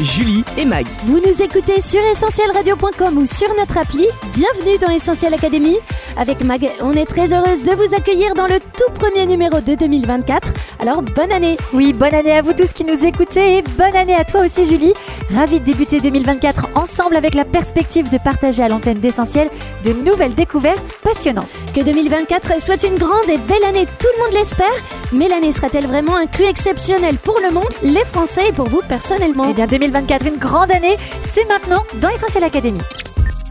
Julie et Mag. Vous nous écoutez sur essentielradio.com ou sur notre appli. Bienvenue dans Essentiel Academy. Avec Mag, on est très heureuse de vous accueillir dans le tout premier numéro de 2024. Alors bonne année. Oui, bonne année à vous tous qui nous écoutez et bonne année à toi aussi Julie. Ravie de débuter 2024 ensemble avec la perspective de partager à l'antenne d'Essentiel de nouvelles découvertes passionnantes. Que 2024 soit une grande et belle année, tout le monde l'espère. Mais l'année sera-t-elle vraiment un cru exceptionnel pour le monde, les Français et pour vous personnellement? Eh bien 2024, une grande année, c'est maintenant dans Essentiel Academy.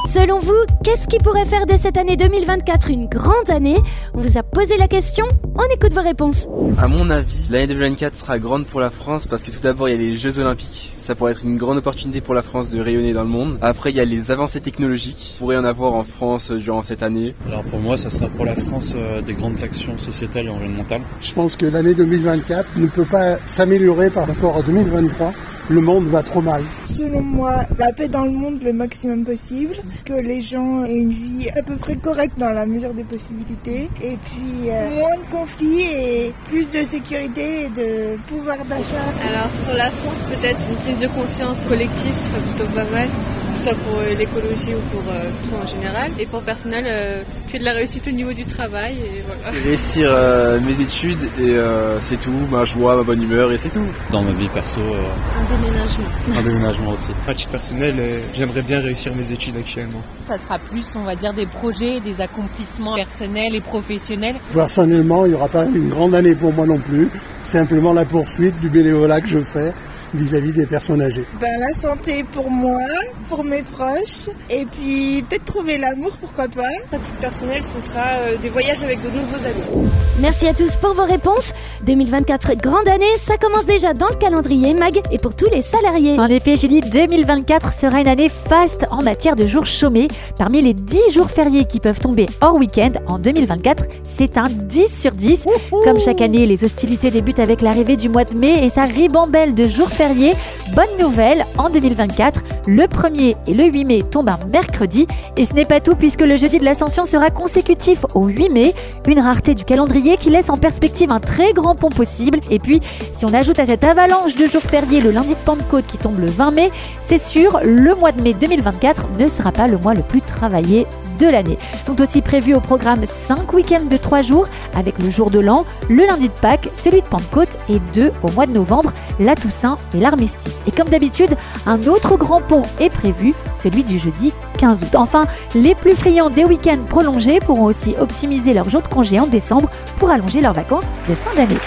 Selon vous, qu'est-ce qui pourrait faire de cette année 2024 une grande année? On vous a posé la question, on écoute vos réponses. À mon avis, l'année 2024 sera grande pour la France parce que tout d'abord il y a les Jeux Olympiques. Ça pourrait être une grande opportunité pour la France de rayonner dans le monde. Après il y a les avancées technologiques. Il pourrait y en avoir en France euh, durant cette année. Alors pour moi, ça sera pour la France euh, des grandes actions sociétales et environnementales. Je pense que l'année 2024 ne peut pas s'améliorer par rapport à 2023. Le monde va trop mal. Selon moi, la paix dans le monde le maximum possible, que les gens aient une vie à peu près correcte dans la mesure des possibilités, et puis euh, moins de conflits et plus de sécurité et de pouvoir d'achat. Alors pour la France, peut-être une prise de conscience collective serait plutôt pas mal, que ce soit pour euh, l'écologie ou pour euh, tout en général. Et pour personnel, euh, que de la réussite au niveau du travail et voilà. Réussir euh, mes études et euh, c'est tout. Ma joie, ma bonne humeur et c'est tout. Dans ma vie perso, euh, Un déménagement. un déménagement aussi. À titre personnel, euh, j'aimerais bien réussir mes études actuellement. Ça sera plus, on va dire, des projets, des accomplissements personnels et professionnels. Personnellement, il n'y aura pas une grande année pour moi non plus. Simplement la poursuite du bénévolat que je fais vis-à-vis des personnes âgées. Ben, la santé pour moi, pour mes proches, et puis peut-être trouver l'amour, pourquoi pas. À titre personnel, ce sera euh, des voyages avec de nouveaux amis. Merci à tous pour vos réponses. 2024, grande année, ça commence déjà dans le calendrier Mag et pour tous les salariés. En effet, Julie, 2024 sera une année faste en matière de jours chômés. Parmi les 10 jours fériés qui peuvent tomber hors week-end en 2024, c'est un 10 sur 10. Comme chaque année, les hostilités débutent avec l'arrivée du mois de mai et sa ribambelle de jours Bonne nouvelle, en 2024, le 1er et le 8 mai tombent un mercredi. Et ce n'est pas tout puisque le jeudi de l'Ascension sera consécutif au 8 mai, une rareté du calendrier qui laisse en perspective un très grand pont possible. Et puis, si on ajoute à cette avalanche de jours fériés le lundi de Pentecôte qui tombe le 20 mai, c'est sûr, le mois de mai 2024 ne sera pas le mois le plus travaillé de l'année. Sont aussi prévus au programme 5 week-ends de 3 jours avec le jour de l'an, le lundi de Pâques, celui de Pentecôte et 2 au mois de novembre, la Toussaint et l'armistice. Et comme d'habitude, un autre grand pont est prévu, celui du jeudi 15 août. Enfin, les plus friands des week-ends prolongés pourront aussi optimiser leur jour de congé en décembre pour allonger leurs vacances de fin d'année.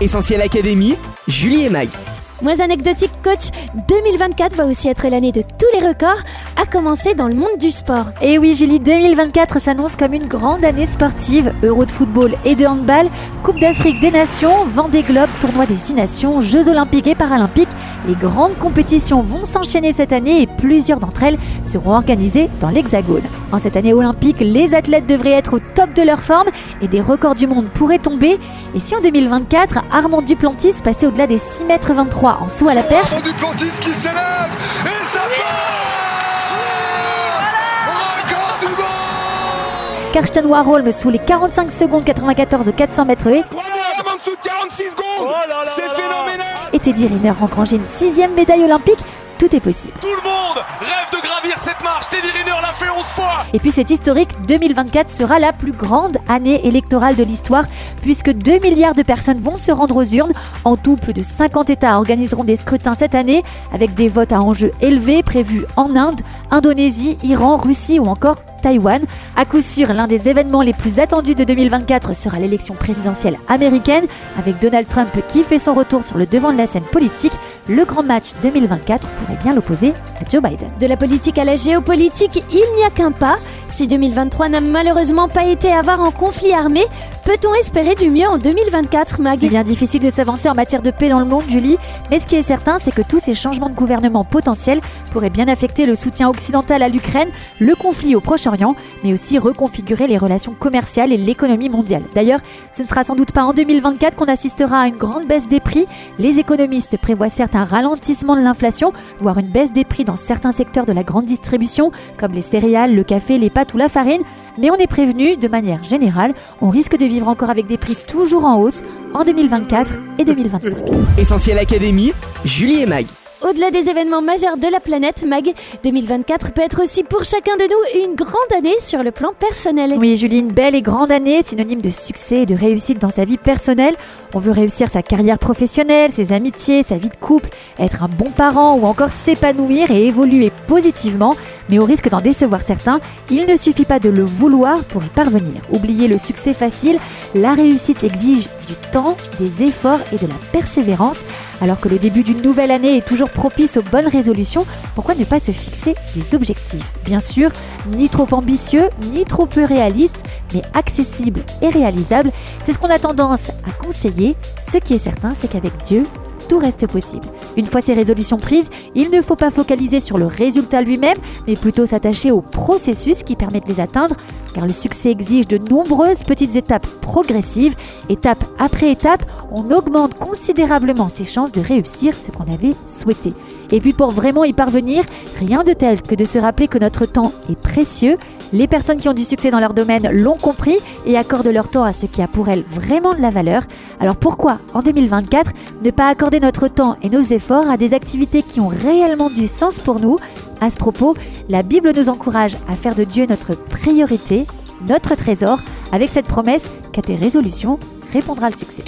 Essentiel Académie. Julie et Mag. Moins anecdotique coach, 2024 va aussi être l'année de tous les records, à commencer dans le monde du sport. Et oui, Julie, 2024 s'annonce comme une grande année sportive. Euro de football et de handball, Coupe d'Afrique des Nations, Vendée Globe, Tournoi des Six Nations, Jeux Olympiques et Paralympiques. Les grandes compétitions vont s'enchaîner cette année et plusieurs d'entre elles seront organisées dans l'Hexagone. En cette année olympique, les athlètes devraient être au top de leur forme et des records du monde pourraient tomber. Et si en 2024, Armand Duplantis passait au-delà des 6 mètres 23 en saut à la perche? Armand Duplantis qui s'élève et ça Karsten Warholm sous les 45 secondes 94 au 400 mètres et... 36 secondes. Oh C'est phénoménal. Et Teddy Riner engrangé une sixième médaille olympique, tout est possible. Tout le monde rêve de gravir cette marche, Teddy Riner l'a fait 11 fois. Et puis c'est historique, 2024 sera la plus grande année électorale de l'histoire, puisque 2 milliards de personnes vont se rendre aux urnes. En tout, plus de 50 États organiseront des scrutins cette année, avec des votes à enjeu élevé prévus en Inde, Indonésie, Iran, Russie ou encore Taïwan. À coup sûr, l'un des événements les plus attendus de 2024 sera l'élection présidentielle américaine avec Donald Trump qui fait son retour sur le devant de la scène politique. Le grand match 2024 pourrait bien l'opposer à Joe Biden. De la politique à la géopolitique, il n'y a qu'un pas. Si 2023 n'a malheureusement pas été avare en conflit armé, Peut-on espérer du mieux en 2024, Mag? Il est bien difficile de s'avancer en matière de paix dans le monde, Julie, mais ce qui est certain, c'est que tous ces changements de gouvernement potentiels pourraient bien affecter le soutien occidental à l'Ukraine, le conflit au Proche-Orient, mais aussi reconfigurer les relations commerciales et l'économie mondiale. D'ailleurs, ce ne sera sans doute pas en 2024 qu'on assistera à une grande baisse des prix. Les économistes prévoient certes un ralentissement de l'inflation, voire une baisse des prix dans certains secteurs de la grande distribution, comme les céréales, le café, les pâtes ou la farine, mais on est prévenu, de manière générale, on risque de encore avec des prix toujours en hausse en 2024 et 2025. Essentiel Académie, Julie et Mag. Au-delà des événements majeurs de la planète, Mag, 2024 peut être aussi pour chacun de nous une grande année sur le plan personnel. Oui, Julie, une belle et grande année, synonyme de succès et de réussite dans sa vie personnelle. On veut réussir sa carrière professionnelle, ses amitiés, sa vie de couple, être un bon parent ou encore s'épanouir et évoluer positivement. Mais au risque d'en décevoir certains, il ne suffit pas de le vouloir pour y parvenir. Oubliez le succès facile, la réussite exige du temps, des efforts et de la persévérance. Alors que le début d'une nouvelle année est toujours propice aux bonnes résolutions, pourquoi ne pas se fixer des objectifs Bien sûr, ni trop ambitieux, ni trop peu réalistes, mais accessibles et réalisables. C'est ce qu'on a tendance à conseiller. Ce qui est certain, c'est qu'avec Dieu, tout reste possible. Une fois ces résolutions prises, il ne faut pas focaliser sur le résultat lui-même, mais plutôt s'attacher au processus qui permet de les atteindre, car le succès exige de nombreuses petites étapes progressives. Étape après étape, on augmente considérablement ses chances de réussir ce qu'on avait souhaité. Et puis pour vraiment y parvenir, rien de tel que de se rappeler que notre temps est précieux. Les personnes qui ont du succès dans leur domaine l'ont compris et accordent leur temps à ce qui a pour elles vraiment de la valeur. Alors pourquoi, en 2024, ne pas accorder notre temps et nos efforts à des activités qui ont réellement du sens pour nous? À ce propos, la Bible nous encourage à faire de Dieu notre priorité, notre trésor, avec cette promesse qu'à tes résolutions répondra le succès.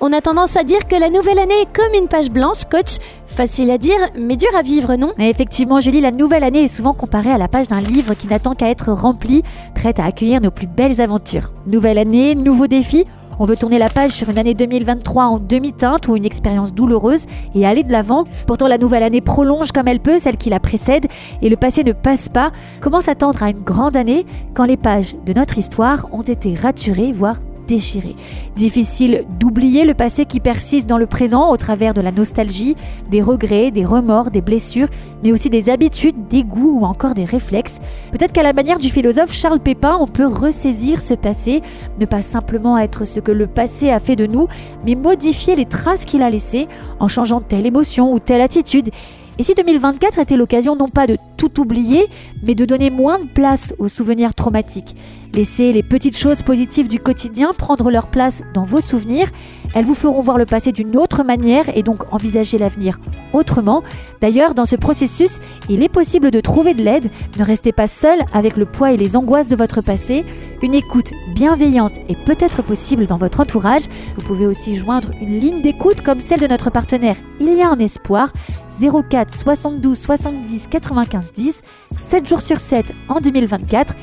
On a tendance à dire que la nouvelle année est comme une page blanche, coach. Facile à dire, mais dur à vivre, non? Effectivement, Julie, la nouvelle année est souvent comparée à la page d'un livre qui n'attend qu'à être rempli, prête à accueillir nos plus belles aventures. Nouvelle année, nouveaux défis? On veut tourner la page sur une année 2023 en demi-teinte ou une expérience douloureuse et aller de l'avant. Pourtant, la nouvelle année prolonge comme elle peut celle qui la précède et le passé ne passe pas. Comment s'attendre à une grande année quand les pages de notre histoire ont été raturées, voire déchiré. Difficile d'oublier le passé qui persiste dans le présent au travers de la nostalgie, des regrets, des remords, des blessures, mais aussi des habitudes, des goûts ou encore des réflexes. Peut-être qu'à la manière du philosophe Charles Pépin, on peut ressaisir ce passé, ne pas simplement être ce que le passé a fait de nous, mais modifier les traces qu'il a laissées en changeant telle émotion ou telle attitude. Et si 2024 était l'occasion non pas de tout oublier, mais de donner moins de place aux souvenirs traumatiques? Laissez les petites choses positives du quotidien prendre leur place dans vos souvenirs. Elles vous feront voir le passé d'une autre manière et donc envisager l'avenir autrement. D'ailleurs, dans ce processus, il est possible de trouver de l'aide. Ne restez pas seul avec le poids et les angoisses de votre passé. Une écoute bienveillante est peut-être possible dans votre entourage. Vous pouvez aussi joindre une ligne d'écoute comme celle de notre partenaire Il y a un espoir. 04 72 70 95 10, 7 jours sur 7 en 2024,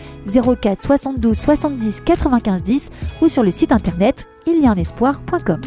04 72 70 95 10 ou sur le site internet il y a un espoir.com.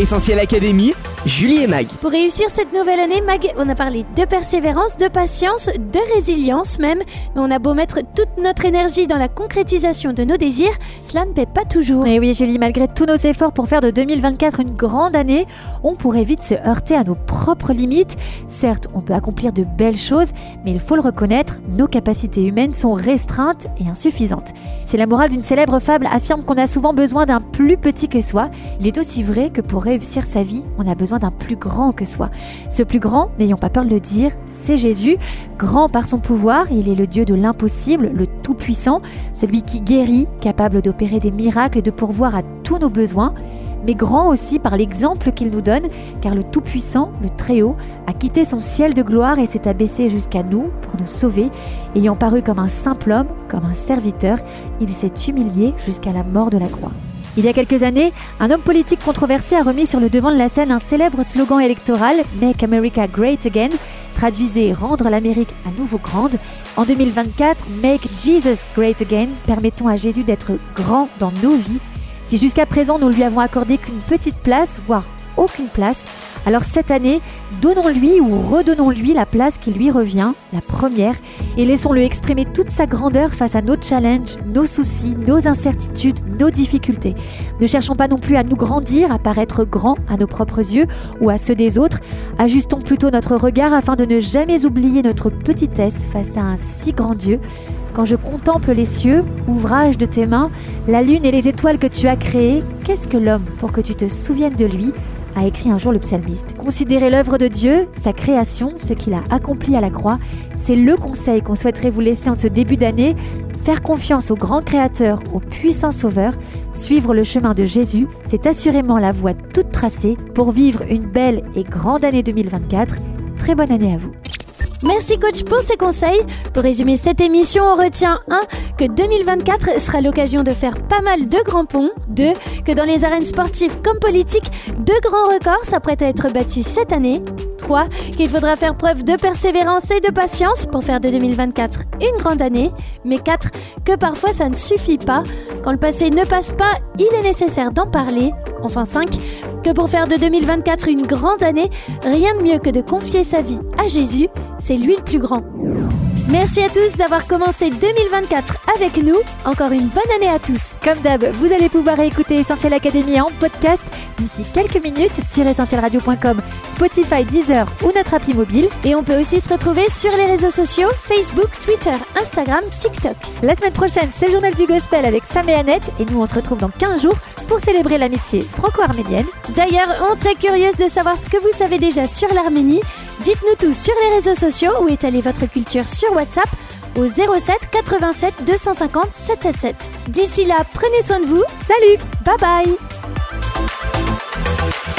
Essentiel Académie, Julie et Mag. Pour réussir cette nouvelle année, Mag, on a parlé de persévérance, de patience, de résilience même. Mais on a beau mettre toute notre énergie dans la concrétisation de nos désirs, cela ne paie pas toujours. Et oui, Julie, malgré tous nos efforts pour faire de 2024 une grande année, on pourrait vite se heurter à nos propres limites. Certes, on peut accomplir de belles choses, mais il faut le reconnaître, nos capacités humaines sont restreintes et insuffisantes. C'est la morale d'une célèbre fable affirme qu'on a souvent besoin d'un plus petit que soi. Il est aussi vrai que pour réussir sa vie, on a besoin d'un plus grand que soi. Ce plus grand, n'ayons pas peur de le dire, c'est Jésus. Grand par son pouvoir, il est le Dieu de l'impossible, le Tout-Puissant, celui qui guérit, capable d'opérer des miracles et de pourvoir à tous nos besoins mais grand aussi par l'exemple qu'il nous donne, car le Tout-Puissant, le Très-Haut, a quitté son ciel de gloire et s'est abaissé jusqu'à nous pour nous sauver. Ayant paru comme un simple homme, comme un serviteur, il s'est humilié jusqu'à la mort de la croix. Il y a quelques années, un homme politique controversé a remis sur le devant de la scène un célèbre slogan électoral Make America Great Again, traduisait Rendre l'Amérique à nouveau grande. En 2024, Make Jesus Great Again, permettons à Jésus d'être grand dans nos vies. Si jusqu'à présent nous lui avons accordé qu'une petite place, voire aucune place, Alors cette année, donnons-lui ou redonnons-lui la place qui lui revient, la première, et laissons-le exprimer toute sa grandeur face à nos challenges, nos soucis, nos incertitudes, nos difficultés. Ne cherchons pas non plus à nous grandir, à paraître grand à nos propres yeux ou à ceux des autres. Ajustons plutôt notre regard afin de ne jamais oublier notre petitesse face à un si grand Dieu. Quand je contemple les cieux, ouvrage de tes mains, la lune et les étoiles que tu as créées, qu'est-ce que l'homme pour que tu te souviennes de lui a écrit un jour le psalmiste. Considérez l'œuvre de Dieu, sa création, ce qu'il a accompli à la croix, c'est le conseil qu'on souhaiterait vous laisser en ce début d'année. Faire confiance au grand Créateur, au puissant Sauveur, suivre le chemin de Jésus, c'est assurément la voie toute tracée pour vivre une belle et grande année 2024. Très bonne année à vous. Merci coach pour ces conseils. Pour résumer cette émission, on retient 1. que 2024 sera l'occasion de faire pas mal de grands ponts. 2. que dans les arènes sportives comme politiques, de grands records s'apprêtent à être battus cette année. 3. qu'il faudra faire preuve de persévérance et de patience pour faire de 2024 une grande année. Mais 4. que parfois ça ne suffit pas. Quand le passé ne passe pas, il est nécessaire d'en parler. Enfin 5. que pour faire de 2024 une grande année, rien de mieux que de confier sa vie à Jésus c'est lui le plus grand. Merci à tous d'avoir commencé 2024 avec nous. Encore une bonne année à tous. Comme d'hab, vous allez pouvoir écouter Essentiel Academy en podcast d'ici quelques minutes sur essentielradio.com, Spotify, Deezer ou notre appli mobile. Et on peut aussi se retrouver sur les réseaux sociaux Facebook, Twitter, Instagram, TikTok. La semaine prochaine, c'est le journal du gospel avec Sam et Annette et nous on se retrouve dans 15 jours pour célébrer l'amitié franco-arménienne. D'ailleurs, on serait curieuse de savoir ce que vous savez déjà sur l'Arménie. Dites-nous tout sur les réseaux sociaux est allée votre culture sur WhatsApp au 07 87 250 777. D'ici là, prenez soin de vous. Salut, bye bye.